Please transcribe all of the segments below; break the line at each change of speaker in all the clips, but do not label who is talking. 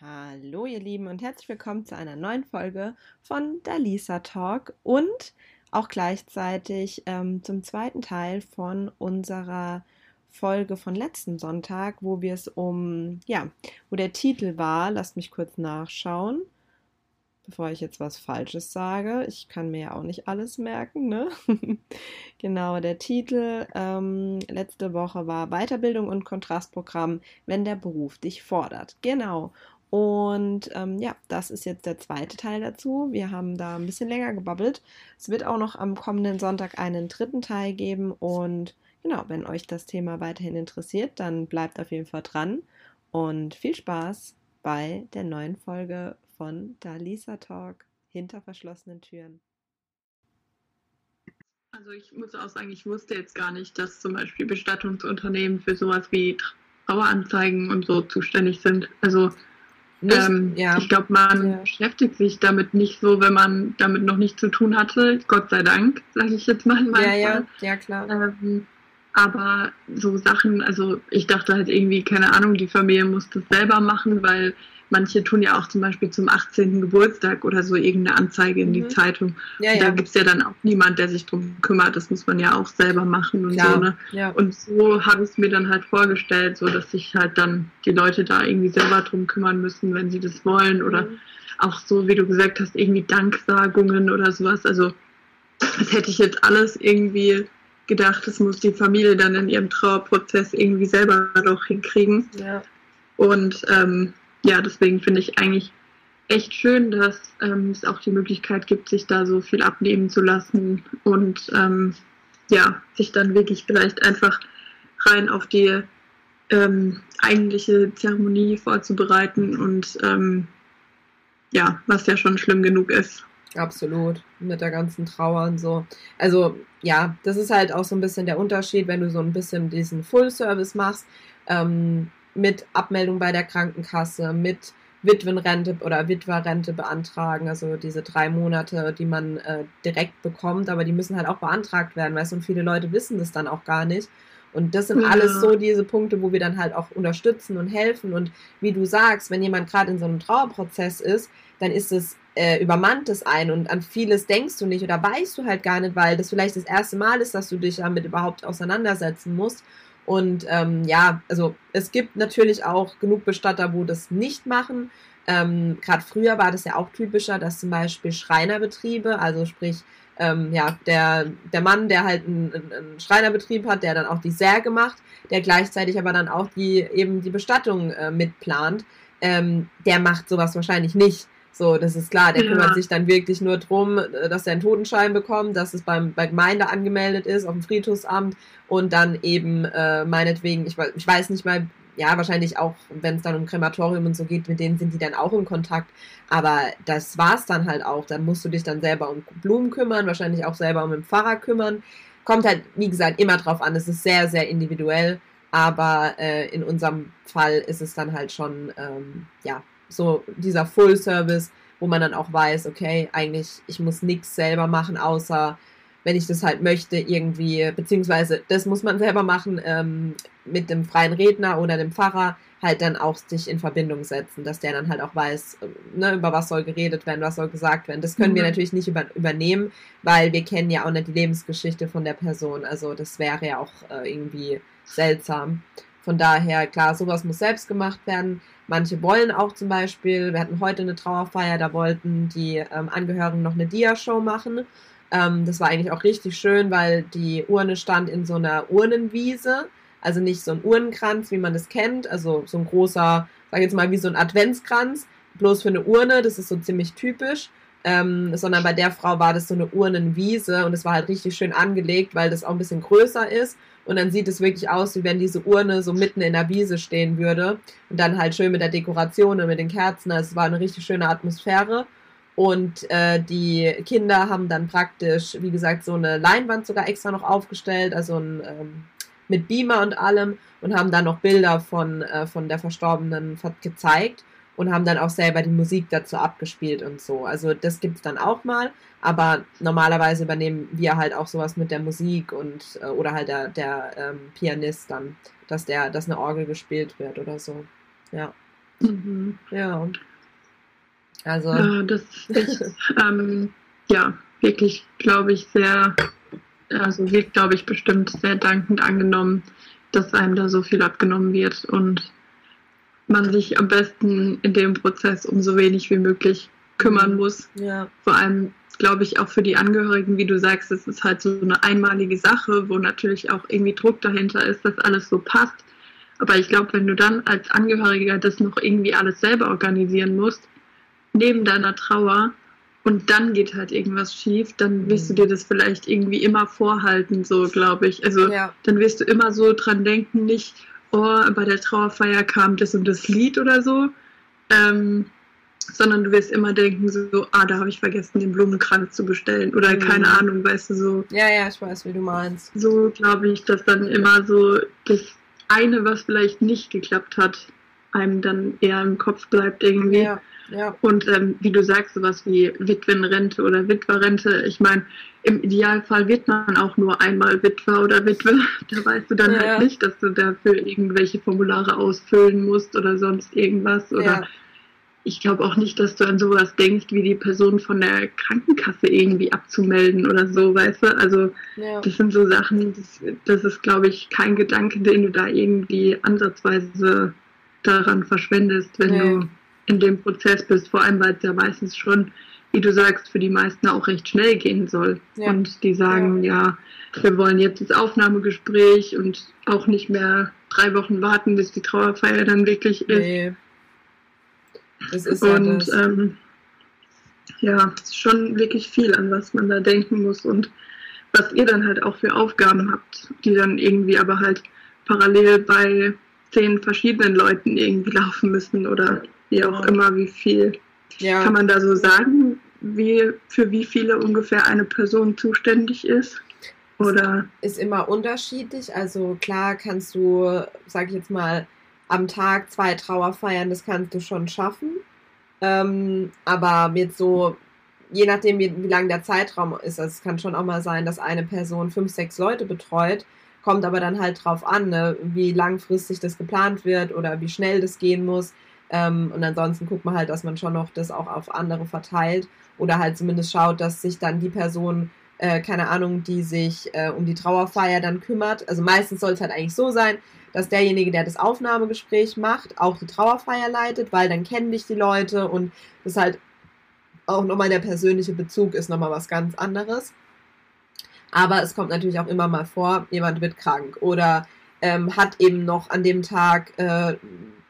Hallo ihr Lieben und herzlich willkommen zu einer neuen Folge von Dalisa Talk und auch gleichzeitig ähm, zum zweiten Teil von unserer Folge von letzten Sonntag, wo wir es um, ja, wo der Titel war, lasst mich kurz nachschauen, bevor ich jetzt was Falsches sage. Ich kann mir ja auch nicht alles merken, ne? genau, der Titel ähm, letzte Woche war Weiterbildung und Kontrastprogramm, wenn der Beruf dich fordert. Genau. Und ähm, ja, das ist jetzt der zweite Teil dazu. Wir haben da ein bisschen länger gebabbelt. Es wird auch noch am kommenden Sonntag einen dritten Teil geben. Und genau, wenn euch das Thema weiterhin interessiert, dann bleibt auf jeden Fall dran. Und viel Spaß bei der neuen Folge von Dalisa Talk hinter verschlossenen Türen.
Also ich muss auch sagen, ich wusste jetzt gar nicht, dass zum Beispiel Bestattungsunternehmen für sowas wie Traueranzeigen und so zuständig sind. Also nicht, ähm, ja. Ich glaube, man ja. beschäftigt sich damit nicht so, wenn man damit noch nicht zu tun hatte. Gott sei Dank, sage ich jetzt mal.
Ja, ja, ja, klar.
Ähm, aber so Sachen, also ich dachte halt irgendwie, keine Ahnung, die Familie muss das selber machen, weil manche tun ja auch zum Beispiel zum 18. Geburtstag oder so irgendeine Anzeige in die mhm. Zeitung. Ja, ja. Da gibt es ja dann auch niemand, der sich drum kümmert. Das muss man ja auch selber machen und Klar. so. Ne? Ja. Und so habe ich es mir dann halt vorgestellt, so dass sich halt dann die Leute da irgendwie selber drum kümmern müssen, wenn sie das wollen. Oder mhm. auch so, wie du gesagt hast, irgendwie Danksagungen oder sowas. Also das hätte ich jetzt alles irgendwie gedacht, das muss die Familie dann in ihrem Trauerprozess irgendwie selber doch hinkriegen. Ja. Und ähm, ja, deswegen finde ich eigentlich echt schön, dass ähm, es auch die Möglichkeit gibt, sich da so viel abnehmen zu lassen und ähm, ja, sich dann wirklich vielleicht einfach rein auf die ähm, eigentliche Zeremonie vorzubereiten und ähm, ja, was ja schon schlimm genug ist.
Absolut, mit der ganzen Trauer und so. Also ja, das ist halt auch so ein bisschen der Unterschied, wenn du so ein bisschen diesen Full-Service machst. Ähm, mit Abmeldung bei der Krankenkasse, mit Witwenrente oder Witwerrente beantragen, also diese drei Monate, die man äh, direkt bekommt, aber die müssen halt auch beantragt werden, weißt du, und viele Leute wissen das dann auch gar nicht. Und das sind ja. alles so diese Punkte, wo wir dann halt auch unterstützen und helfen. Und wie du sagst, wenn jemand gerade in so einem Trauerprozess ist, dann ist es äh, übermannt es ein und an vieles denkst du nicht oder weißt du halt gar nicht, weil das vielleicht das erste Mal ist, dass du dich damit überhaupt auseinandersetzen musst. Und ähm, ja, also es gibt natürlich auch genug Bestatter, wo das nicht machen. Ähm, Gerade früher war das ja auch typischer, dass zum Beispiel Schreinerbetriebe, also sprich, ähm, ja, der, der Mann, der halt einen, einen, Schreinerbetrieb hat, der dann auch die Särge macht, der gleichzeitig aber dann auch die eben die Bestattung äh, mitplant, ähm, der macht sowas wahrscheinlich nicht. So, das ist klar, der ja. kümmert sich dann wirklich nur drum, äh, dass er einen Totenschein bekommt, dass es beim, bei Gemeinde angemeldet ist, auf dem Friedhofsamt und dann eben äh, meinetwegen, ich, ich weiß nicht mal, ja, wahrscheinlich auch, wenn es dann um Krematorium und so geht, mit denen sind die dann auch in Kontakt. Aber das war's dann halt auch. Dann musst du dich dann selber um Blumen kümmern, wahrscheinlich auch selber um den Pfarrer kümmern. Kommt halt, wie gesagt, immer drauf an. Es ist sehr, sehr individuell. Aber äh, in unserem Fall ist es dann halt schon, ähm, ja, so dieser Full Service, wo man dann auch weiß, okay, eigentlich, ich muss nichts selber machen, außer wenn ich das halt möchte, irgendwie, beziehungsweise das muss man selber machen, ähm, mit dem freien Redner oder dem Pfarrer halt dann auch sich in Verbindung setzen, dass der dann halt auch weiß, ne, über was soll geredet werden, was soll gesagt werden. Das können mhm. wir natürlich nicht über, übernehmen, weil wir kennen ja auch nicht die Lebensgeschichte von der Person. Also das wäre ja auch äh, irgendwie seltsam. Von daher, klar, sowas muss selbst gemacht werden. Manche wollen auch zum Beispiel, wir hatten heute eine Trauerfeier, da wollten die ähm, Angehörigen noch eine Dia-Show machen. Ähm, das war eigentlich auch richtig schön, weil die Urne stand in so einer Urnenwiese. Also nicht so ein Urnenkranz, wie man das kennt, also so ein großer, sag ich jetzt mal, wie so ein Adventskranz, bloß für eine Urne, das ist so ziemlich typisch. Ähm, sondern bei der Frau war das so eine Urnenwiese und es war halt richtig schön angelegt, weil das auch ein bisschen größer ist und dann sieht es wirklich aus, wie wenn diese Urne so mitten in der Wiese stehen würde. Und dann halt schön mit der Dekoration und mit den Kerzen. Also es war eine richtig schöne Atmosphäre. Und äh, die Kinder haben dann praktisch, wie gesagt, so eine Leinwand sogar extra noch aufgestellt, also ein, ähm, mit Beamer und allem und haben dann noch Bilder von, äh, von der Verstorbenen gezeigt und haben dann auch selber die Musik dazu abgespielt und so. Also das gibt es dann auch mal, aber normalerweise übernehmen wir halt auch sowas mit der Musik und äh, oder halt der, der ähm, Pianist dann, dass der, dass eine Orgel gespielt wird oder so. Ja. Mhm. Ja.
Also. Ja, das ist echt, ähm, ja, wirklich, glaube ich, sehr, also wird, glaube ich, bestimmt sehr dankend angenommen, dass einem da so viel abgenommen wird und man sich am besten in dem Prozess um so wenig wie möglich kümmern mhm. muss. Ja. Vor allem, glaube ich, auch für die Angehörigen, wie du sagst, es ist halt so eine einmalige Sache, wo natürlich auch irgendwie Druck dahinter ist, dass alles so passt. Aber ich glaube, wenn du dann als Angehöriger das noch irgendwie alles selber organisieren musst, neben deiner Trauer, und dann geht halt irgendwas schief, dann wirst du mhm. dir das vielleicht irgendwie immer vorhalten, so glaube ich. Also ja. dann wirst du immer so dran denken, nicht, oh, bei der Trauerfeier kam das und das Lied oder so, ähm, sondern du wirst immer denken, so, ah, da habe ich vergessen, den Blumenkranz zu bestellen oder mhm. keine Ahnung, weißt du, so.
Ja, ja, ich weiß, wie du meinst.
So glaube ich, dass dann immer so das eine, was vielleicht nicht geklappt hat, einem dann eher im Kopf bleibt irgendwie. Ja. Ja. Und ähm, wie du sagst, sowas wie Witwenrente oder Witwerrente, ich meine, im Idealfall wird man auch nur einmal Witwer oder Witwe. Da weißt du dann ja. halt nicht, dass du dafür irgendwelche Formulare ausfüllen musst oder sonst irgendwas. Oder ich glaube auch nicht, dass du an sowas denkst, wie die Person von der Krankenkasse irgendwie abzumelden oder so, weißt du? Also ja. das sind so Sachen, das, das ist, glaube ich, kein Gedanke, den du da irgendwie ansatzweise daran verschwendest, wenn du in dem Prozess bist, vor allem weil es ja meistens schon, wie du sagst, für die meisten auch recht schnell gehen soll. Ja. Und die sagen, ja. ja, wir wollen jetzt das Aufnahmegespräch und auch nicht mehr drei Wochen warten, bis die Trauerfeier dann wirklich ist. Nee. Das ist und ja, ähm, ja, es ist schon wirklich viel, an was man da denken muss und was ihr dann halt auch für Aufgaben habt, die dann irgendwie aber halt parallel bei zehn verschiedenen Leuten irgendwie laufen müssen oder wie auch immer, wie viel. Ja. Kann man da so sagen, wie, für wie viele ungefähr eine Person zuständig ist? Oder?
Ist immer unterschiedlich. Also klar kannst du, sag ich jetzt mal, am Tag zwei Trauerfeiern, das kannst du schon schaffen. Ähm, aber jetzt so, je nachdem, wie, wie lang der Zeitraum ist, also es kann schon auch mal sein, dass eine Person fünf, sechs Leute betreut, kommt aber dann halt drauf an, ne, wie langfristig das geplant wird oder wie schnell das gehen muss. Ähm, und ansonsten guckt man halt, dass man schon noch das auch auf andere verteilt oder halt zumindest schaut, dass sich dann die Person, äh, keine Ahnung, die sich äh, um die Trauerfeier dann kümmert. Also meistens soll es halt eigentlich so sein, dass derjenige, der das Aufnahmegespräch macht, auch die Trauerfeier leitet, weil dann kennen dich die Leute und das halt auch nochmal der persönliche Bezug ist nochmal was ganz anderes. Aber es kommt natürlich auch immer mal vor, jemand wird krank oder ähm, hat eben noch an dem Tag äh,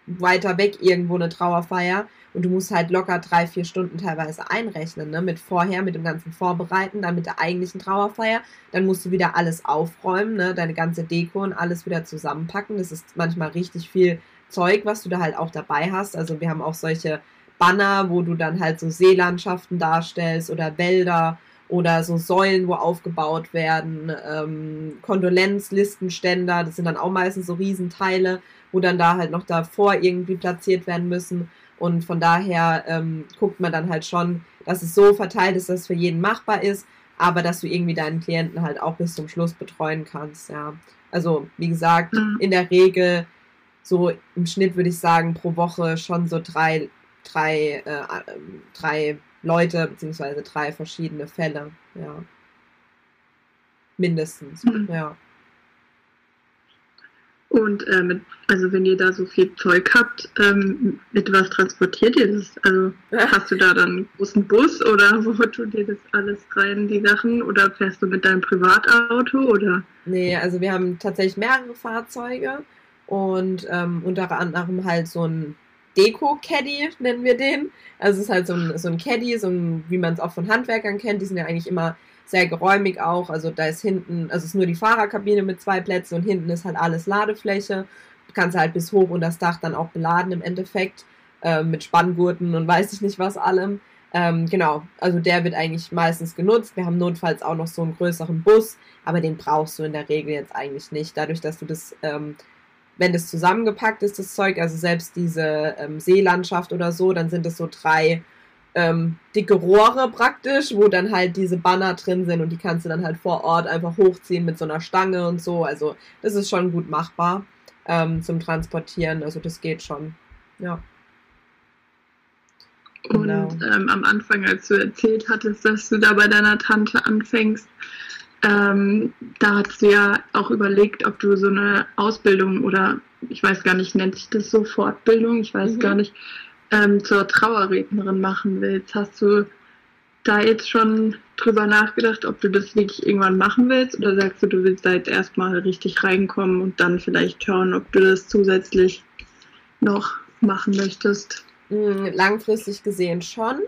weiter weg irgendwo eine Trauerfeier und du musst halt locker drei, vier Stunden teilweise einrechnen, ne? Mit vorher, mit dem ganzen Vorbereiten, dann mit der eigentlichen Trauerfeier. Dann musst du wieder alles aufräumen, ne? Deine ganze Deko und alles wieder zusammenpacken. Das ist manchmal richtig viel Zeug, was du da halt auch dabei hast. Also wir haben auch solche Banner, wo du dann halt so Seelandschaften darstellst oder Wälder oder so Säulen, wo aufgebaut werden, ähm, Kondolenzlistenständer, das sind dann auch meistens so Riesenteile wo dann da halt noch davor irgendwie platziert werden müssen. Und von daher ähm, guckt man dann halt schon, dass es so verteilt ist, dass es für jeden machbar ist, aber dass du irgendwie deinen Klienten halt auch bis zum Schluss betreuen kannst, ja. Also, wie gesagt, mhm. in der Regel so im Schnitt würde ich sagen, pro Woche schon so drei, drei, äh, drei Leute, beziehungsweise drei verschiedene Fälle, ja. Mindestens, mhm. ja.
Und äh, mit, also wenn ihr da so viel Zeug habt, ähm, mit was transportiert ihr das? Also hast du da dann einen großen Bus oder wo tut ihr das alles rein, die Sachen? Oder fährst du mit deinem Privatauto oder?
Nee, also wir haben tatsächlich mehrere Fahrzeuge und ähm, unter anderem halt so ein Deko-Caddy, nennen wir den. Also es ist halt so ein, so ein Caddy, so ein, wie man es auch von Handwerkern kennt, die sind ja eigentlich immer sehr geräumig auch. Also da ist hinten, also es ist nur die Fahrerkabine mit zwei Plätzen und hinten ist halt alles Ladefläche. Du kannst halt bis hoch und das Dach dann auch beladen im Endeffekt äh, mit Spanngurten und weiß ich nicht was allem. Ähm, genau, also der wird eigentlich meistens genutzt. Wir haben notfalls auch noch so einen größeren Bus, aber den brauchst du in der Regel jetzt eigentlich nicht. Dadurch, dass du das, ähm, wenn das zusammengepackt ist, das Zeug, also selbst diese ähm, Seelandschaft oder so, dann sind es so drei ähm, dicke Rohre praktisch, wo dann halt diese Banner drin sind und die kannst du dann halt vor Ort einfach hochziehen mit so einer Stange und so. Also das ist schon gut machbar ähm, zum Transportieren. Also das geht schon. Ja.
Genau. Und ähm, am Anfang, als du erzählt hattest, dass du da bei deiner Tante anfängst, ähm, da hast du ja auch überlegt, ob du so eine Ausbildung oder ich weiß gar nicht, nennt sich das so Fortbildung, ich weiß mhm. gar nicht, ähm, zur Trauerrednerin machen willst. Hast du da jetzt schon drüber nachgedacht, ob du das wirklich irgendwann machen willst oder sagst du, du willst da jetzt erstmal richtig reinkommen und dann vielleicht schauen, ob du das zusätzlich noch machen möchtest?
Hm, langfristig gesehen schon.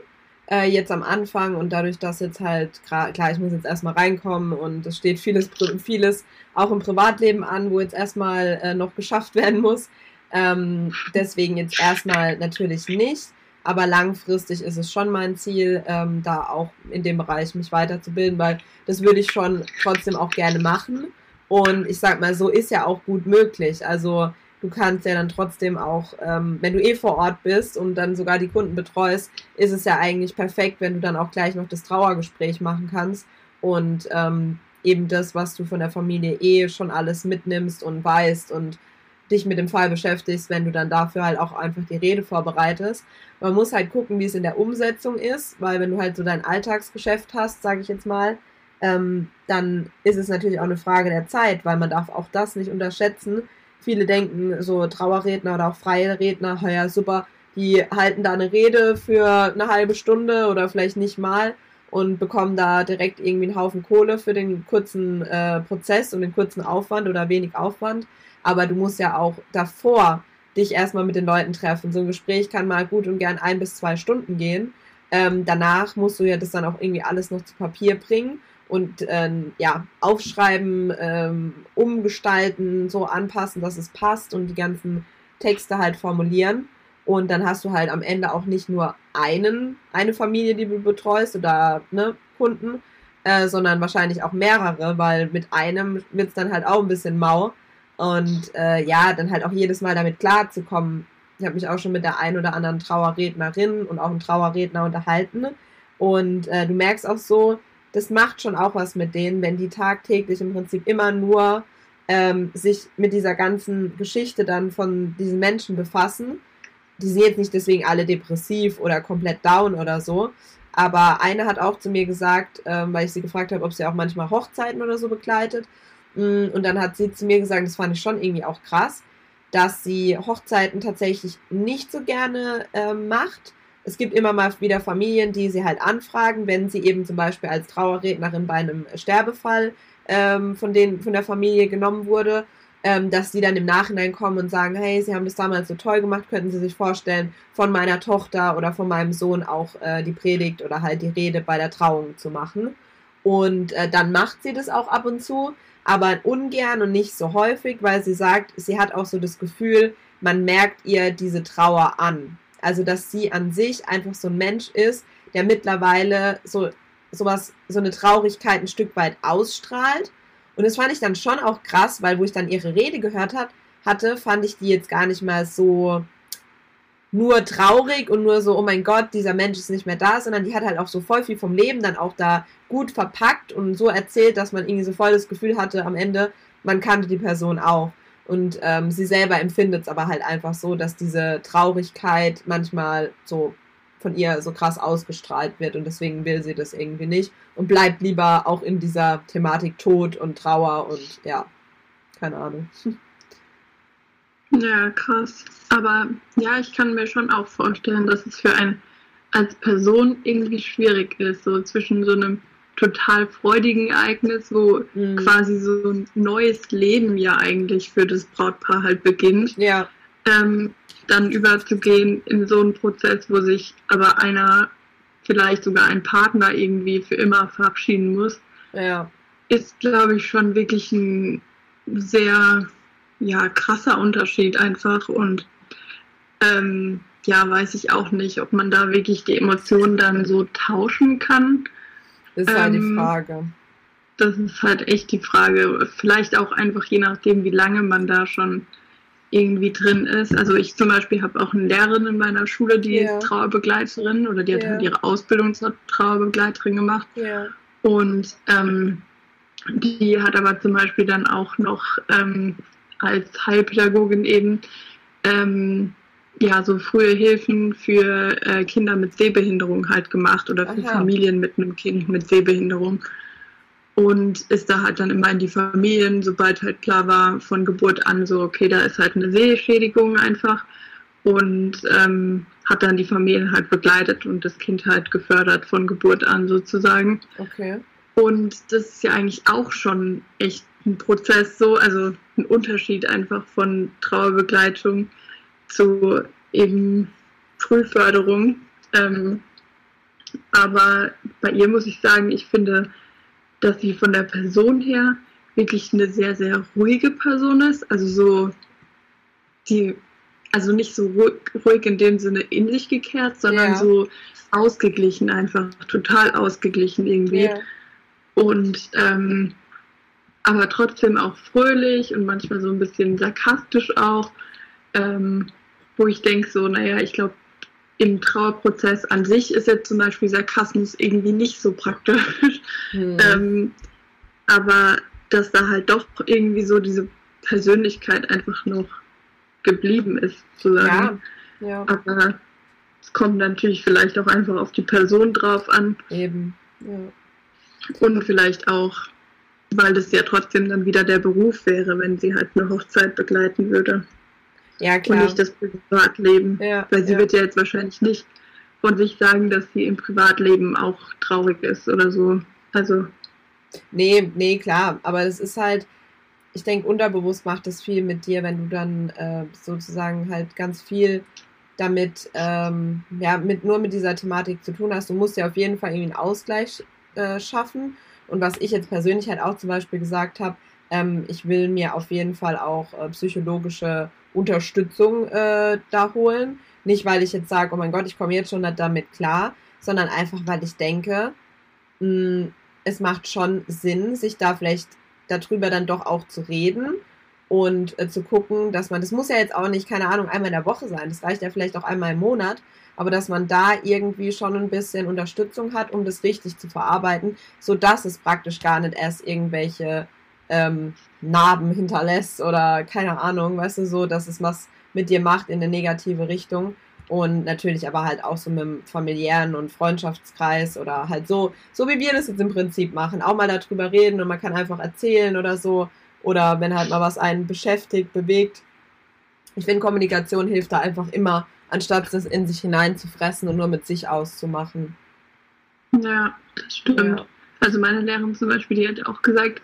Äh, jetzt am Anfang und dadurch, dass jetzt halt, klar, ich muss jetzt erstmal reinkommen und es steht vieles, vieles auch im Privatleben an, wo jetzt erstmal äh, noch geschafft werden muss. Ähm, deswegen jetzt erstmal natürlich nicht. Aber langfristig ist es schon mein Ziel, ähm, da auch in dem Bereich mich weiterzubilden, weil das würde ich schon trotzdem auch gerne machen. Und ich sag mal, so ist ja auch gut möglich. Also du kannst ja dann trotzdem auch, ähm, wenn du eh vor Ort bist und dann sogar die Kunden betreust, ist es ja eigentlich perfekt, wenn du dann auch gleich noch das Trauergespräch machen kannst und ähm, eben das, was du von der Familie eh schon alles mitnimmst und weißt und dich mit dem Fall beschäftigst, wenn du dann dafür halt auch einfach die Rede vorbereitest. Man muss halt gucken, wie es in der Umsetzung ist, weil wenn du halt so dein Alltagsgeschäft hast, sage ich jetzt mal, ähm, dann ist es natürlich auch eine Frage der Zeit, weil man darf auch das nicht unterschätzen. Viele denken, so Trauerredner oder auch freie Redner, ja super, die halten da eine Rede für eine halbe Stunde oder vielleicht nicht mal und bekommen da direkt irgendwie einen Haufen Kohle für den kurzen äh, Prozess und den kurzen Aufwand oder wenig Aufwand aber du musst ja auch davor dich erstmal mit den Leuten treffen. So ein Gespräch kann mal gut und gern ein bis zwei Stunden gehen. Ähm, danach musst du ja das dann auch irgendwie alles noch zu Papier bringen und ähm, ja, aufschreiben, ähm, umgestalten, so anpassen, dass es passt und die ganzen Texte halt formulieren. Und dann hast du halt am Ende auch nicht nur einen, eine Familie, die du betreust oder ne, Kunden, äh, sondern wahrscheinlich auch mehrere, weil mit einem wird es dann halt auch ein bisschen mau. Und äh, ja, dann halt auch jedes Mal damit klarzukommen. Ich habe mich auch schon mit der ein oder anderen Trauerrednerin und auch einem Trauerredner unterhalten. Und äh, du merkst auch so, das macht schon auch was mit denen, wenn die tagtäglich im Prinzip immer nur ähm, sich mit dieser ganzen Geschichte dann von diesen Menschen befassen. Die sind jetzt nicht deswegen alle depressiv oder komplett down oder so. Aber eine hat auch zu mir gesagt, ähm, weil ich sie gefragt habe, ob sie auch manchmal Hochzeiten oder so begleitet. Mm, und dann hat sie zu mir gesagt, das fand ich schon irgendwie auch krass, dass sie Hochzeiten tatsächlich nicht so gerne äh, macht. Es gibt immer mal wieder Familien, die sie halt anfragen, wenn sie eben zum Beispiel als Trauerrednerin bei einem Sterbefall ähm, von, den, von der Familie genommen wurde, ähm, dass sie dann im Nachhinein kommen und sagen, hey, sie haben das damals so toll gemacht, könnten Sie sich vorstellen, von meiner Tochter oder von meinem Sohn auch äh, die Predigt oder halt die Rede bei der Trauung zu machen. Und äh, dann macht sie das auch ab und zu aber ungern und nicht so häufig, weil sie sagt, sie hat auch so das Gefühl, man merkt ihr diese Trauer an. Also, dass sie an sich einfach so ein Mensch ist, der mittlerweile so sowas, so eine Traurigkeit ein Stück weit ausstrahlt. Und das fand ich dann schon auch krass, weil wo ich dann ihre Rede gehört hat, hatte, fand ich die jetzt gar nicht mal so nur traurig und nur so, oh mein Gott, dieser Mensch ist nicht mehr da, sondern die hat halt auch so voll viel vom Leben dann auch da gut verpackt und so erzählt, dass man irgendwie so voll das Gefühl hatte am Ende, man kannte die Person auch. Und ähm, sie selber empfindet es aber halt einfach so, dass diese Traurigkeit manchmal so von ihr so krass ausgestrahlt wird und deswegen will sie das irgendwie nicht und bleibt lieber auch in dieser Thematik Tod und Trauer und ja, keine Ahnung.
Ja, krass. Aber ja, ich kann mir schon auch vorstellen, dass es für einen als Person irgendwie schwierig ist, so zwischen so einem total freudigen Ereignis, wo mhm. quasi so ein neues Leben ja eigentlich für das Brautpaar halt beginnt.
Ja.
Ähm, dann überzugehen in so einen Prozess, wo sich aber einer, vielleicht sogar ein Partner irgendwie für immer verabschieden muss,
ja.
ist, glaube ich, schon wirklich ein sehr ja, krasser Unterschied einfach und ähm, ja, weiß ich auch nicht, ob man da wirklich die Emotionen dann so tauschen kann.
Das ist halt ähm, die Frage.
Das ist halt echt die Frage. Vielleicht auch einfach je nachdem, wie lange man da schon irgendwie drin ist. Also ich zum Beispiel habe auch eine Lehrerin in meiner Schule, die yeah. ist Trauerbegleiterin oder die hat yeah. halt ihre Ausbildung zur Trauerbegleiterin gemacht.
Yeah.
Und ähm, die hat aber zum Beispiel dann auch noch ähm, als Heilpädagogin eben ähm, ja so frühe Hilfen für äh, Kinder mit Sehbehinderung halt gemacht oder für Aha. Familien mit einem Kind mit Sehbehinderung. Und ist da halt dann immer in die Familien, sobald halt klar war von Geburt an, so, okay, da ist halt eine Sehschädigung einfach. Und ähm, hat dann die Familien halt begleitet und das Kind halt gefördert von Geburt an sozusagen.
Okay.
Und das ist ja eigentlich auch schon echt ein Prozess so, also ein Unterschied einfach von Trauerbegleitung zu eben Frühförderung. Ähm, aber bei ihr muss ich sagen, ich finde, dass sie von der Person her wirklich eine sehr, sehr ruhige Person ist. Also so, die, also nicht so ruhig, ruhig in dem Sinne in sich gekehrt, sondern ja. so ausgeglichen einfach, total ausgeglichen irgendwie. Ja. Und ähm, aber trotzdem auch fröhlich und manchmal so ein bisschen sarkastisch auch, ähm, wo ich denke so, naja, ich glaube, im Trauerprozess an sich ist jetzt zum Beispiel Sarkasmus irgendwie nicht so praktisch. Hm. ähm, aber dass da halt doch irgendwie so diese Persönlichkeit einfach noch geblieben ist, sozusagen. Ja, ja. Aber es kommt natürlich vielleicht auch einfach auf die Person drauf an.
Eben. Ja.
Und vielleicht auch, weil das ja trotzdem dann wieder der Beruf wäre, wenn sie halt eine Hochzeit begleiten würde.
Ja, klar.
Und nicht das Privatleben. Ja, weil sie ja. wird ja jetzt wahrscheinlich nicht von sich sagen, dass sie im Privatleben auch traurig ist oder so. Also.
Nee, nee, klar. Aber das ist halt, ich denke, unterbewusst macht das viel mit dir, wenn du dann äh, sozusagen halt ganz viel damit, ähm, ja, mit, nur mit dieser Thematik zu tun hast. Du musst ja auf jeden Fall irgendwie einen Ausgleich äh, schaffen. Und was ich jetzt persönlich halt auch zum Beispiel gesagt habe, ähm, ich will mir auf jeden Fall auch äh, psychologische Unterstützung äh, da holen. Nicht, weil ich jetzt sage, oh mein Gott, ich komme jetzt schon damit klar, sondern einfach, weil ich denke, mh, hm, es macht schon Sinn, sich da vielleicht darüber dann doch auch zu reden und äh, zu gucken, dass man, das muss ja jetzt auch nicht, keine Ahnung, einmal in der Woche sein, das reicht ja vielleicht auch einmal im Monat, aber dass man da irgendwie schon ein bisschen Unterstützung hat, um das richtig zu verarbeiten, so dass es praktisch gar nicht erst irgendwelche ähm, Narben hinterlässt oder keine Ahnung, weißt du, so, dass es was mit dir macht in eine negative Richtung. Und natürlich aber halt auch so mit dem familiären und Freundschaftskreis oder halt so, so wie wir das jetzt im Prinzip machen, auch mal darüber reden und man kann einfach erzählen oder so oder wenn halt mal was einen beschäftigt, bewegt. Ich finde, Kommunikation hilft da einfach immer, anstatt das in sich hineinzufressen und nur mit sich auszumachen.
Ja, das stimmt. Ja. Also meine Lehrerin zum Beispiel, die hat auch gesagt,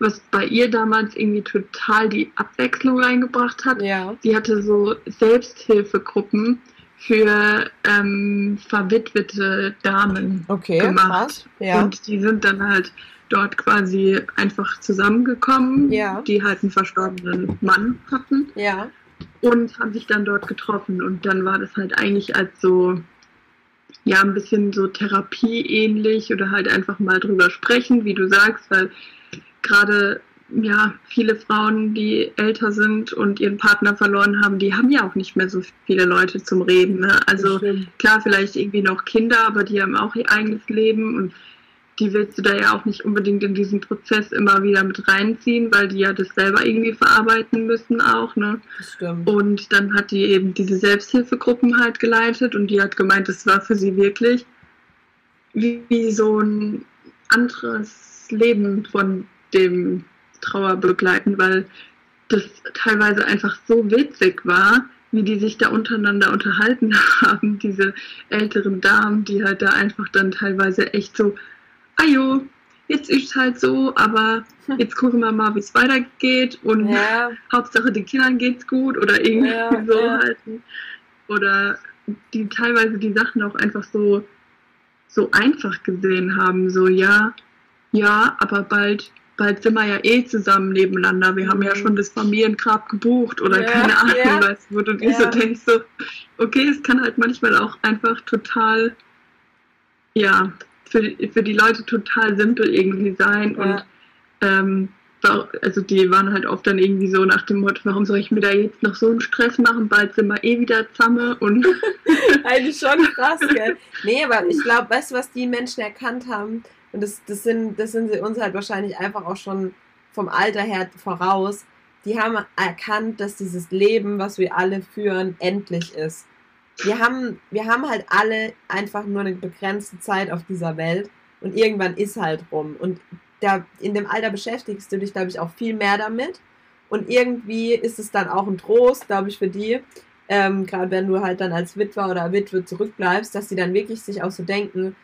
was bei ihr damals irgendwie total die Abwechslung reingebracht hat.
Ja.
Sie hatte so Selbsthilfegruppen für ähm, verwitwete Damen
okay,
gemacht. Ja. Und die sind dann halt dort quasi einfach zusammengekommen,
ja.
die halt einen verstorbenen Mann hatten.
Ja.
Und haben sich dann dort getroffen. Und dann war das halt eigentlich als so, ja, ein bisschen so Therapie ähnlich oder halt einfach mal drüber sprechen, wie du sagst, weil gerade ja, viele Frauen, die älter sind und ihren Partner verloren haben, die haben ja auch nicht mehr so viele Leute zum Reden. Ne? Also klar, vielleicht irgendwie noch Kinder, aber die haben auch ihr eigenes Leben und die willst du da ja auch nicht unbedingt in diesen Prozess immer wieder mit reinziehen, weil die ja das selber irgendwie verarbeiten müssen auch, ne?
Das.
Und dann hat die eben diese Selbsthilfegruppen halt geleitet und die hat gemeint, es war für sie wirklich wie, wie so ein anderes Leben von dem Trauerbegleiten, weil das teilweise einfach so witzig war, wie die sich da untereinander unterhalten haben, diese älteren Damen, die halt da einfach dann teilweise echt so ajo, jetzt ist es halt so, aber jetzt gucken wir mal, wie es weitergeht und ja. Hauptsache den Kindern geht's gut oder irgendwie ja, so ja. halt. Oder die teilweise die Sachen auch einfach so, so einfach gesehen haben, so ja, ja, aber bald, bald sind wir ja eh zusammen nebeneinander. Wir mhm. haben ja mhm. schon das Familiengrab gebucht oder keine Ahnung, weißt du, wo du dir so denkst, so, okay, es kann halt manchmal auch einfach total, ja, für, für die Leute total simpel irgendwie sein ja. und ähm, also die waren halt oft dann irgendwie so nach dem Motto, warum soll ich mir da jetzt noch so einen Stress machen, bald sind wir eh wieder zusammen und
eigentlich schon krass, gell? Nee, aber ich glaube, weißt du, was die Menschen erkannt haben? Und das, das sind, das sind sie uns halt wahrscheinlich einfach auch schon vom Alter her voraus, die haben erkannt, dass dieses Leben, was wir alle führen, endlich ist. Wir haben, wir haben halt alle einfach nur eine begrenzte Zeit auf dieser Welt und irgendwann ist halt rum. Und da, in dem Alter beschäftigst du dich, glaube ich, auch viel mehr damit. Und irgendwie ist es dann auch ein Trost, glaube ich, für die, ähm, gerade wenn du halt dann als Witwer oder Witwe zurückbleibst, dass die dann wirklich sich auch so denken,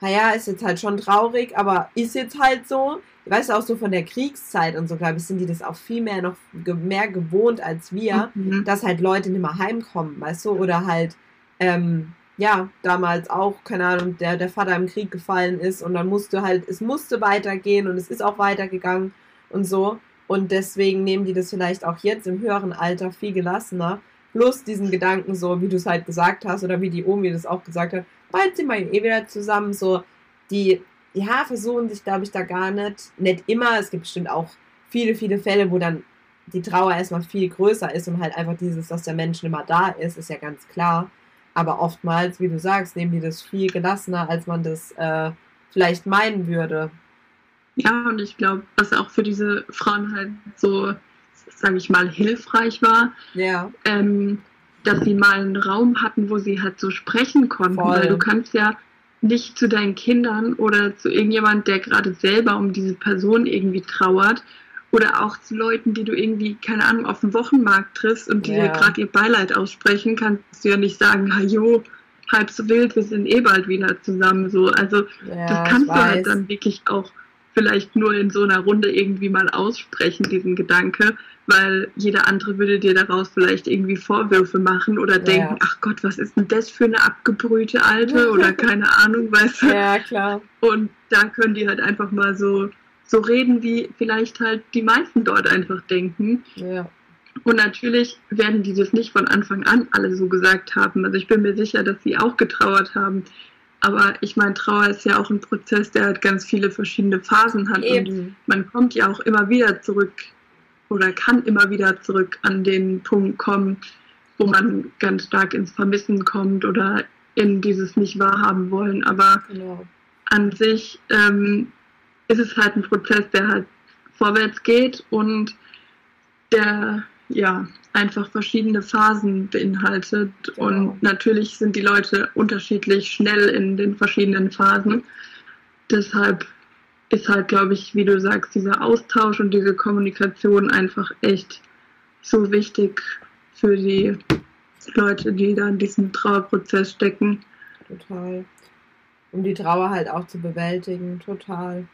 naja, ist jetzt halt schon traurig, aber ist jetzt halt so. Weißt du, auch so von der Kriegszeit und so, glaube ich, sind die das auch viel mehr noch mehr gewohnt als wir, mhm. dass halt Leute nicht mehr heimkommen, weißt du, oder halt, ähm, ja, damals auch, keine Ahnung, der, der Vater im Krieg gefallen ist und dann musste halt, es musste weitergehen und es ist auch weitergegangen und so. Und deswegen nehmen die das vielleicht auch jetzt im höheren Alter viel gelassener. Plus diesen Gedanken, so wie du es halt gesagt hast, oder wie die Omi das auch gesagt hat, bald sind wir eh wieder zusammen. So, die, ja, versuchen sich, glaube ich, da gar nicht, nicht immer. Es gibt bestimmt auch viele, viele Fälle, wo dann die Trauer erstmal viel größer ist und halt einfach dieses, dass der Mensch immer da ist, ist ja ganz klar. Aber oftmals, wie du sagst, nehmen die das viel gelassener, als man das äh, vielleicht meinen würde.
Ja, und ich glaube, was auch für diese Frauen halt so, sage ich mal, hilfreich war,
ja.
ähm, dass sie mal einen Raum hatten, wo sie halt so sprechen konnten. Voll. Weil du kannst ja nicht zu deinen Kindern oder zu irgendjemand, der gerade selber um diese Person irgendwie trauert, oder auch zu Leuten, die du irgendwie, keine Ahnung, auf dem Wochenmarkt triffst und die ja. dir gerade ihr Beileid aussprechen, kannst du ja nicht sagen, jo, halb so wild, wir sind eh bald wieder zusammen. So. Also ja, das kannst du halt dann wirklich auch vielleicht nur in so einer Runde irgendwie mal aussprechen, diesen Gedanke, weil jeder andere würde dir daraus vielleicht irgendwie Vorwürfe machen oder ja. denken, ach Gott, was ist denn das für eine abgebrühte Alte oder keine Ahnung, weißt du.
Ja, klar.
Und da können die halt einfach mal so so reden, wie vielleicht halt die meisten dort einfach denken.
Ja.
Und natürlich werden die das nicht von Anfang an alle so gesagt haben. Also ich bin mir sicher, dass sie auch getrauert haben. Aber ich meine, Trauer ist ja auch ein Prozess, der halt ganz viele verschiedene Phasen hat. Eben. Und man kommt ja auch immer wieder zurück oder kann immer wieder zurück an den Punkt kommen, wo man ganz stark ins Vermissen kommt oder in dieses nicht wahrhaben wollen. Aber genau. an sich ähm, ist es halt ein Prozess, der halt vorwärts geht und der ja einfach verschiedene Phasen beinhaltet. Genau. Und natürlich sind die Leute unterschiedlich schnell in den verschiedenen Phasen. Deshalb ist halt, glaube ich, wie du sagst, dieser Austausch und diese Kommunikation einfach echt so wichtig für die Leute, die da in diesem Trauerprozess stecken.
Total um die Trauer halt auch zu bewältigen, total.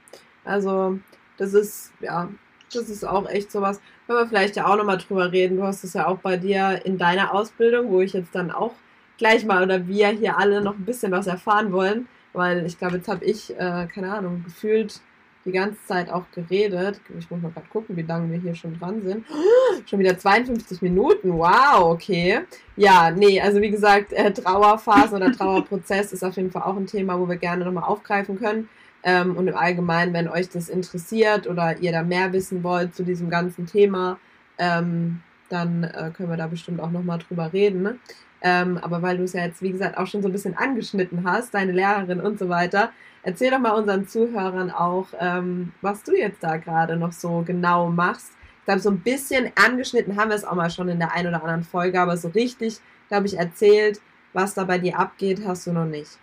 Also, das ist, ja, das ist auch echt sowas. Können wir vielleicht ja auch nochmal drüber reden. Du hast es ja auch bei dir in deiner Ausbildung, wo ich jetzt dann auch gleich mal oder wir hier alle noch ein bisschen was erfahren wollen, weil ich glaube, jetzt habe ich, äh, keine Ahnung, gefühlt die ganze Zeit auch geredet. Ich muss mal gerade gucken, wie lange wir hier schon dran sind. schon wieder 52 Minuten. Wow, okay. Ja, nee, also wie gesagt, äh, Trauerphase oder Trauerprozess ist auf jeden Fall auch ein Thema, wo wir gerne nochmal aufgreifen können. Ähm, und im Allgemeinen, wenn euch das interessiert oder ihr da mehr wissen wollt zu diesem ganzen Thema, ähm, dann äh, können wir da bestimmt auch nochmal drüber reden. Ne? Ähm, aber weil du es ja jetzt, wie gesagt, auch schon so ein bisschen angeschnitten hast, deine Lehrerin und so weiter, erzähl doch mal unseren Zuhörern auch, ähm, was du jetzt da gerade noch so genau machst. Ich glaube, so ein bisschen angeschnitten haben wir es auch mal schon in der einen oder anderen Folge, aber so richtig, glaube ich, erzählt, was da bei dir abgeht, hast du noch nicht.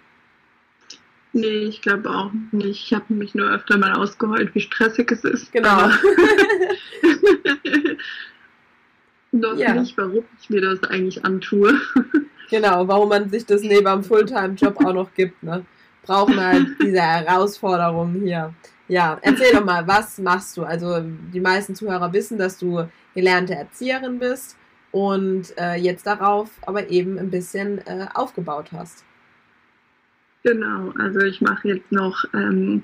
Nee, ich glaube auch nicht. Ich habe mich nur öfter mal ausgeheult, wie stressig es ist.
Genau.
noch ja. nicht, warum ich mir das eigentlich antue.
genau, warum man sich das neben einem Fulltime-Job auch noch gibt. Ne? Brauchen halt diese Herausforderungen hier. Ja, erzähl doch mal, was machst du? Also die meisten Zuhörer wissen, dass du gelernte Erzieherin bist und äh, jetzt darauf aber eben ein bisschen äh, aufgebaut hast.
Genau, also ich mache jetzt noch ähm,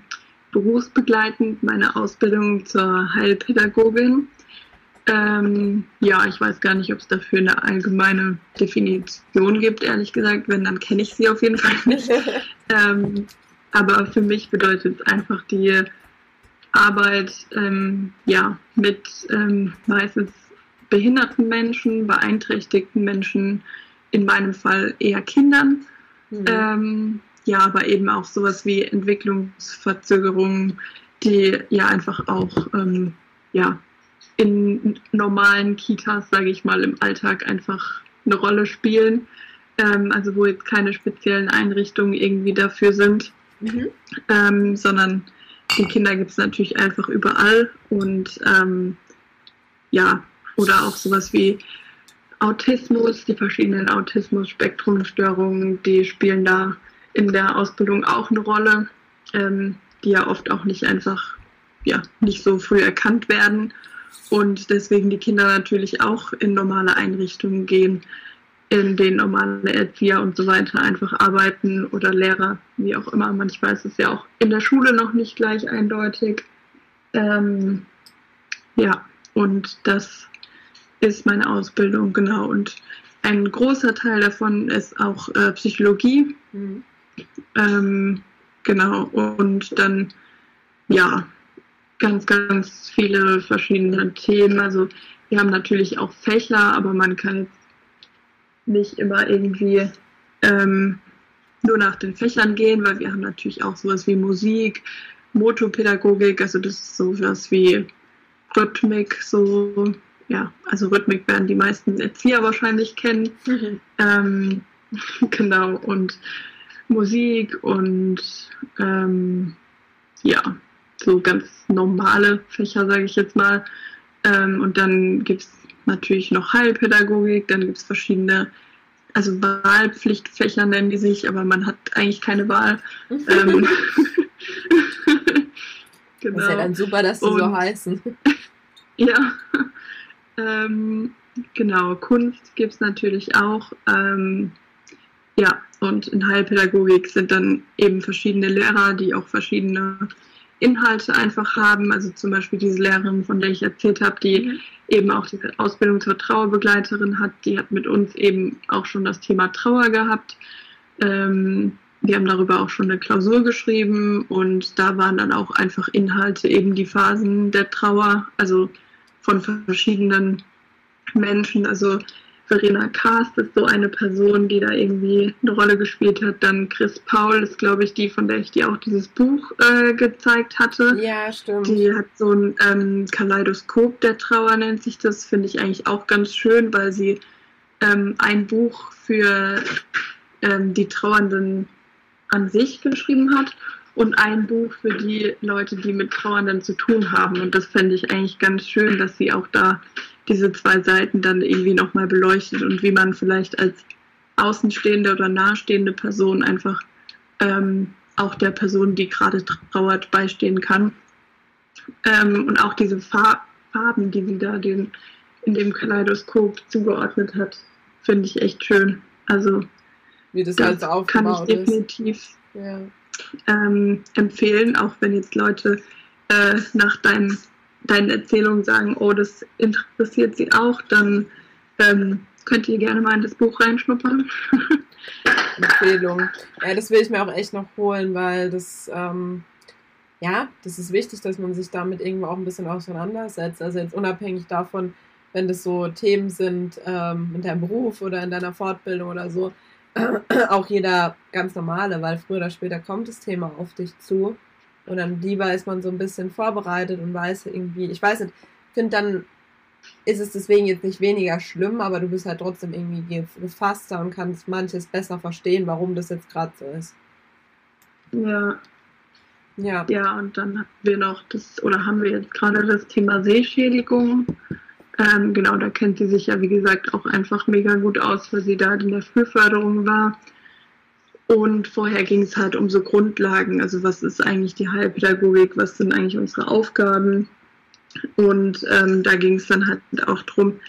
berufsbegleitend meine Ausbildung zur Heilpädagogin. Ähm, ja, ich weiß gar nicht, ob es dafür eine allgemeine Definition gibt, ehrlich gesagt. Wenn, dann kenne ich sie auf jeden Fall nicht. ähm, aber für mich bedeutet es einfach die Arbeit ähm, ja, mit ähm, meistens behinderten Menschen, beeinträchtigten Menschen, in meinem Fall eher Kindern. Mhm. Ja, aber eben auch sowas wie Entwicklungsverzögerungen, die ja einfach auch ähm, ja, in normalen Kitas, sage ich mal, im Alltag einfach eine Rolle spielen. Ähm, also wo jetzt keine speziellen Einrichtungen irgendwie dafür sind, mhm. ähm, sondern die Kinder gibt es natürlich einfach überall und ähm, ja, oder auch sowas wie Autismus, die verschiedenen Autismus-Spektrumstörungen, die spielen da in der Ausbildung auch eine Rolle, ähm, die ja oft auch nicht einfach, ja, nicht so früh erkannt werden und deswegen die Kinder natürlich auch in normale Einrichtungen gehen, in denen normale Erzieher und so weiter einfach arbeiten oder Lehrer, wie auch immer. Manchmal ist es ja auch in der Schule noch nicht gleich eindeutig. Ähm, ja, und das ist meine Ausbildung, genau. Und ein großer Teil davon ist auch äh, Psychologie. Mhm. Ähm, genau, und dann, ja, ganz, ganz viele verschiedene Themen. Also wir haben natürlich auch Fächer, aber man kann jetzt nicht immer irgendwie ähm, nur nach den Fächern gehen, weil wir haben natürlich auch sowas wie Musik, Motopädagogik, also das ist sowas wie Rhythmik, so, ja, also Rhythmik werden die meisten Erzieher wahrscheinlich kennen. Mhm. Ähm, genau, und Musik und ähm, ja, so ganz normale Fächer, sage ich jetzt mal. Ähm, und dann gibt es natürlich noch Heilpädagogik, dann gibt es verschiedene, also Wahlpflichtfächer nennen die sich, aber man hat eigentlich keine Wahl. ähm,
genau. Das ist ja dann super, dass sie und, so heißen.
ja, ähm, genau, Kunst gibt es natürlich auch. Ähm, ja, und in Heilpädagogik sind dann eben verschiedene Lehrer, die auch verschiedene Inhalte einfach haben. Also zum Beispiel diese Lehrerin, von der ich erzählt habe, die mhm. eben auch diese Ausbildung zur Trauerbegleiterin hat, die hat mit uns eben auch schon das Thema Trauer gehabt. Ähm, wir haben darüber auch schon eine Klausur geschrieben und da waren dann auch einfach Inhalte, eben die Phasen der Trauer, also von verschiedenen Menschen. Also Verena Karst ist so eine Person, die da irgendwie eine Rolle gespielt hat. Dann Chris Paul ist, glaube ich, die, von der ich dir auch dieses Buch äh, gezeigt hatte.
Ja, stimmt.
Die hat so ein ähm, Kaleidoskop der Trauer, nennt sich das. Finde ich eigentlich auch ganz schön, weil sie ähm, ein Buch für ähm, die Trauernden an sich geschrieben hat und ein Buch für die Leute, die mit Trauernden zu tun haben. Und das fände ich eigentlich ganz schön, dass sie auch da diese zwei Seiten dann irgendwie nochmal beleuchtet und wie man vielleicht als außenstehende oder nahestehende Person einfach ähm, auch der Person, die gerade trauert, beistehen kann. Ähm, und auch diese Farben, die sie da den, in dem Kaleidoskop zugeordnet hat, finde ich echt schön. Also
wie das, das halt kann ich
definitiv ja. ähm, empfehlen, auch wenn jetzt Leute äh, nach deinem deinen Erzählungen sagen, oh, das interessiert sie auch, dann ähm, könnt ihr gerne mal in das Buch reinschnuppern.
Empfehlung. Ja, das will ich mir auch echt noch holen, weil das, ähm, ja, das ist wichtig, dass man sich damit irgendwo auch ein bisschen auseinandersetzt. Also jetzt unabhängig davon, wenn das so Themen sind ähm, in deinem Beruf oder in deiner Fortbildung oder so, auch jeder ganz normale, weil früher oder später kommt das Thema auf dich zu. Und dann lieber ist man so ein bisschen vorbereitet und weiß irgendwie, ich weiß nicht, finde dann ist es deswegen jetzt nicht weniger schlimm, aber du bist halt trotzdem irgendwie gefasster und kannst manches besser verstehen, warum das jetzt gerade so ist.
Ja. Ja. Ja, und dann haben wir noch das, oder haben wir jetzt gerade das Thema Sehschädigung. Ähm, genau, da kennt sie sich ja, wie gesagt, auch einfach mega gut aus, weil sie da in der Frühförderung war. Und vorher ging es halt um so Grundlagen, also was ist eigentlich die Heilpädagogik, was sind eigentlich unsere Aufgaben. Und ähm, da ging es dann halt auch darum,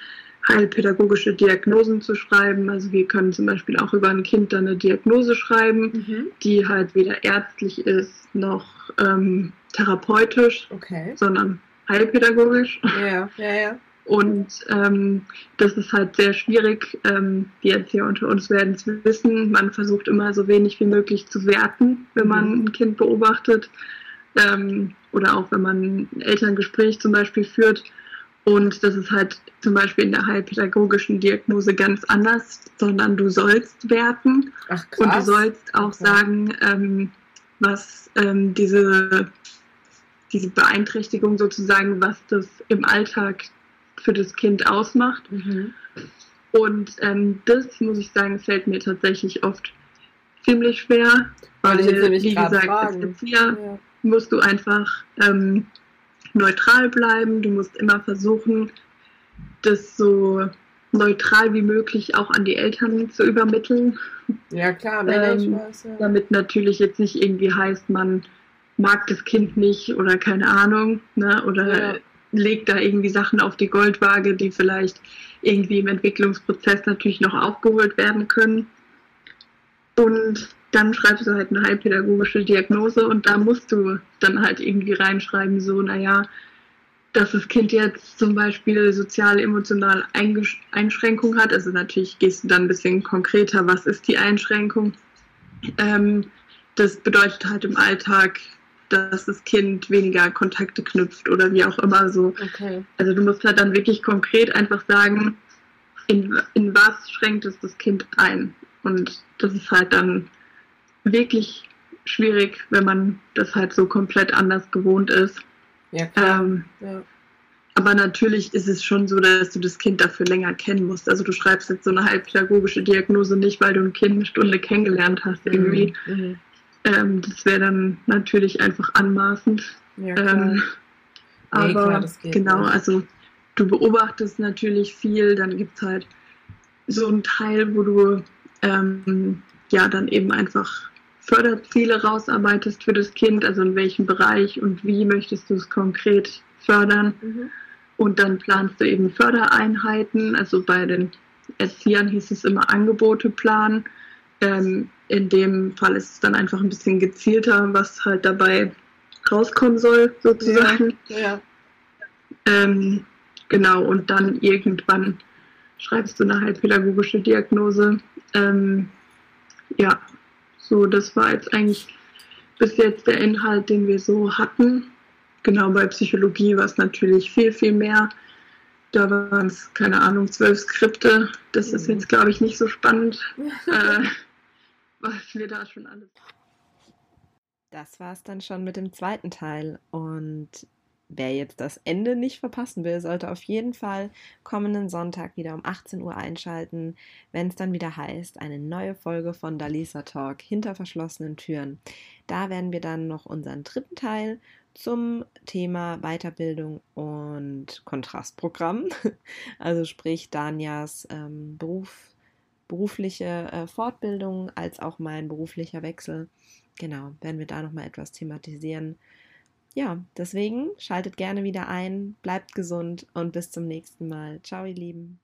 heilpädagogische Diagnosen zu schreiben. Also wir können zum Beispiel auch über ein Kind dann eine Diagnose schreiben, mhm. die halt weder ärztlich ist noch ähm, therapeutisch, okay. sondern heilpädagogisch.
Ja, ja, ja.
Und ähm, das ist halt sehr schwierig. Ähm, die Erzieher unter uns werden es wissen. Man versucht immer so wenig wie möglich zu werten, wenn man mhm. ein Kind beobachtet. Ähm, oder auch wenn man ein Elterngespräch zum Beispiel führt. Und das ist halt zum Beispiel in der heilpädagogischen Diagnose ganz anders, sondern du sollst werten. Ach. Und du sollst auch okay. sagen, ähm, was ähm, diese, diese Beeinträchtigung sozusagen, was das im Alltag für das Kind ausmacht.
Mhm.
Und ähm, das, muss ich sagen, fällt mir tatsächlich oft ziemlich schwer, weil, wie gesagt, als Erzieher ja. musst du einfach ähm, neutral bleiben, du musst immer versuchen, das so neutral wie möglich auch an die Eltern zu übermitteln.
Ja, klar,
ähm, weiß, ja. Damit natürlich jetzt nicht irgendwie heißt, man mag das Kind nicht oder keine Ahnung, ne? oder ja. Legt da irgendwie Sachen auf die Goldwaage, die vielleicht irgendwie im Entwicklungsprozess natürlich noch aufgeholt werden können. Und dann schreibst du halt eine heilpädagogische Diagnose und da musst du dann halt irgendwie reinschreiben, so, naja, dass das Kind jetzt zum Beispiel sozial-emotional Einschränkungen hat. Also natürlich gehst du dann ein bisschen konkreter, was ist die Einschränkung. Ähm, das bedeutet halt im Alltag, dass das Kind weniger Kontakte knüpft oder wie auch immer so.
Okay.
Also du musst halt dann wirklich konkret einfach sagen, in, in was schränkt es das Kind ein. Und das ist halt dann wirklich schwierig, wenn man das halt so komplett anders gewohnt ist.
Ja, klar.
Ähm,
ja.
Aber natürlich ist es schon so, dass du das Kind dafür länger kennen musst. Also du schreibst jetzt so eine halbpädagogische Diagnose nicht, weil du ein Kind eine Stunde kennengelernt hast irgendwie.
Mhm.
Ähm, das wäre dann natürlich einfach anmaßend.
Ja, ähm,
aber
nee, klar,
genau,
nicht.
also du beobachtest natürlich viel, dann gibt es halt so einen Teil, wo du ähm, ja dann eben einfach Förderziele rausarbeitest für das Kind, also in welchem Bereich und wie möchtest du es konkret fördern.
Mhm.
Und dann planst du eben Fördereinheiten, also bei den Erziehern hieß es immer Angebote planen. Ähm, in dem Fall ist es dann einfach ein bisschen gezielter, was halt dabei rauskommen soll, sozusagen.
Ja, ja.
Ähm, genau, und dann irgendwann schreibst du eine halbpädagogische Diagnose. Ähm, ja, so, das war jetzt eigentlich bis jetzt der Inhalt, den wir so hatten. Genau, bei Psychologie war es natürlich viel, viel mehr. Da waren es, keine Ahnung, zwölf Skripte. Das ist jetzt, glaube ich, nicht so spannend, äh, was wir da schon alles.
Das war es dann schon mit dem zweiten Teil. Und Wer jetzt das Ende nicht verpassen will, sollte auf jeden Fall kommenden Sonntag wieder um 18 Uhr einschalten, wenn es dann wieder heißt, eine neue Folge von Dalisa Talk hinter verschlossenen Türen. Da werden wir dann noch unseren dritten Teil zum Thema Weiterbildung und Kontrastprogramm, also sprich Danias ähm, Beruf, berufliche äh, Fortbildung als auch mein beruflicher Wechsel. Genau, werden wir da nochmal etwas thematisieren ja, deswegen schaltet gerne wieder ein, bleibt gesund und bis zum nächsten Mal. Ciao, ihr Lieben.